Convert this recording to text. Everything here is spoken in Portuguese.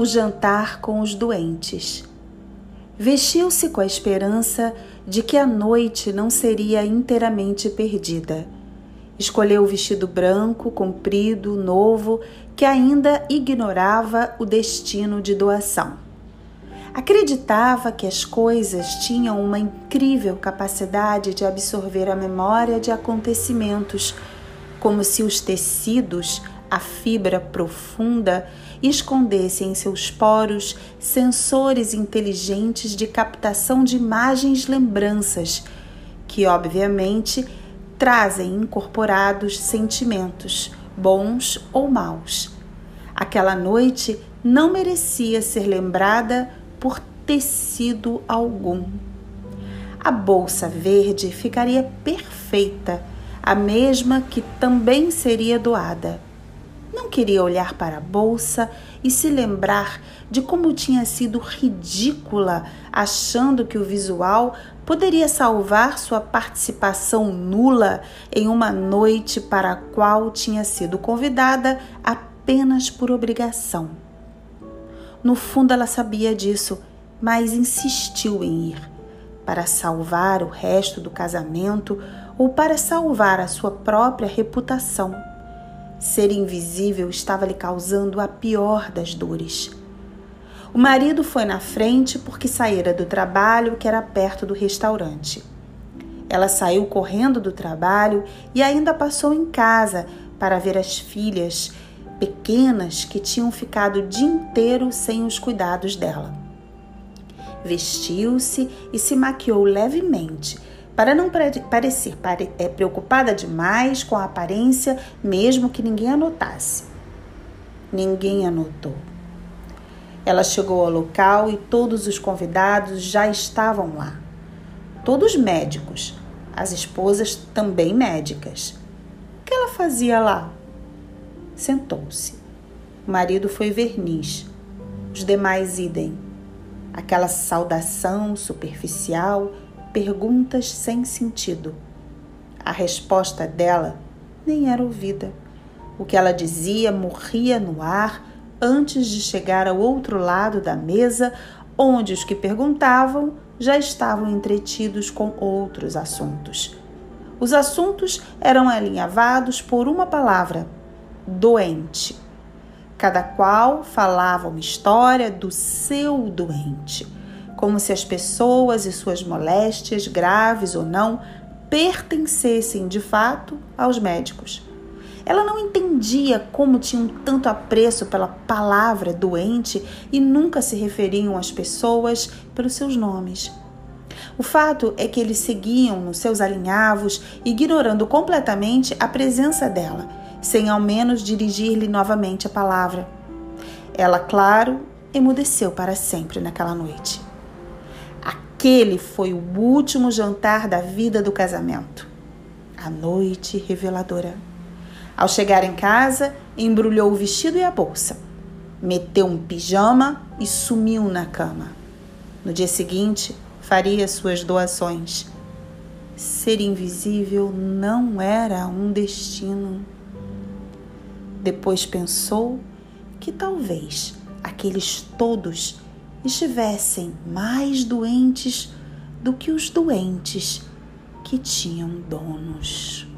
o jantar com os doentes. Vestiu-se com a esperança de que a noite não seria inteiramente perdida. Escolheu o vestido branco, comprido, novo, que ainda ignorava o destino de doação. Acreditava que as coisas tinham uma incrível capacidade de absorver a memória de acontecimentos, como se os tecidos, a fibra profunda, escondesse em seus poros sensores inteligentes de captação de imagens lembranças, que obviamente trazem incorporados sentimentos, bons ou maus. Aquela noite não merecia ser lembrada por tecido algum. A bolsa verde ficaria perfeita, a mesma que também seria doada não queria olhar para a bolsa e se lembrar de como tinha sido ridícula, achando que o visual poderia salvar sua participação nula em uma noite para a qual tinha sido convidada apenas por obrigação. No fundo, ela sabia disso, mas insistiu em ir para salvar o resto do casamento ou para salvar a sua própria reputação. Ser invisível estava lhe causando a pior das dores. O marido foi na frente porque saíra do trabalho que era perto do restaurante. Ela saiu correndo do trabalho e ainda passou em casa para ver as filhas pequenas que tinham ficado o dia inteiro sem os cuidados dela. Vestiu-se e se maquiou levemente para não parecer é, preocupada demais com a aparência, mesmo que ninguém anotasse. Ninguém anotou. Ela chegou ao local e todos os convidados já estavam lá. Todos médicos, as esposas também médicas. O que ela fazia lá? Sentou-se. O marido foi verniz, os demais idem. Aquela saudação superficial perguntas sem sentido. A resposta dela nem era ouvida. O que ela dizia morria no ar antes de chegar ao outro lado da mesa, onde os que perguntavam já estavam entretidos com outros assuntos. Os assuntos eram alinhavados por uma palavra: doente. Cada qual falava uma história do seu doente como se as pessoas e suas moléstias, graves ou não, pertencessem de fato aos médicos. Ela não entendia como tinham tanto apreço pela palavra doente e nunca se referiam às pessoas pelos seus nomes. O fato é que eles seguiam nos seus alinhavos, ignorando completamente a presença dela, sem ao menos dirigir-lhe novamente a palavra. Ela, claro, emudeceu para sempre naquela noite. Aquele foi o último jantar da vida do casamento. A noite reveladora. Ao chegar em casa, embrulhou o vestido e a bolsa. Meteu um pijama e sumiu na cama. No dia seguinte, faria suas doações. Ser invisível não era um destino. Depois pensou que talvez aqueles todos estivessem mais doentes do que os doentes que tinham donos.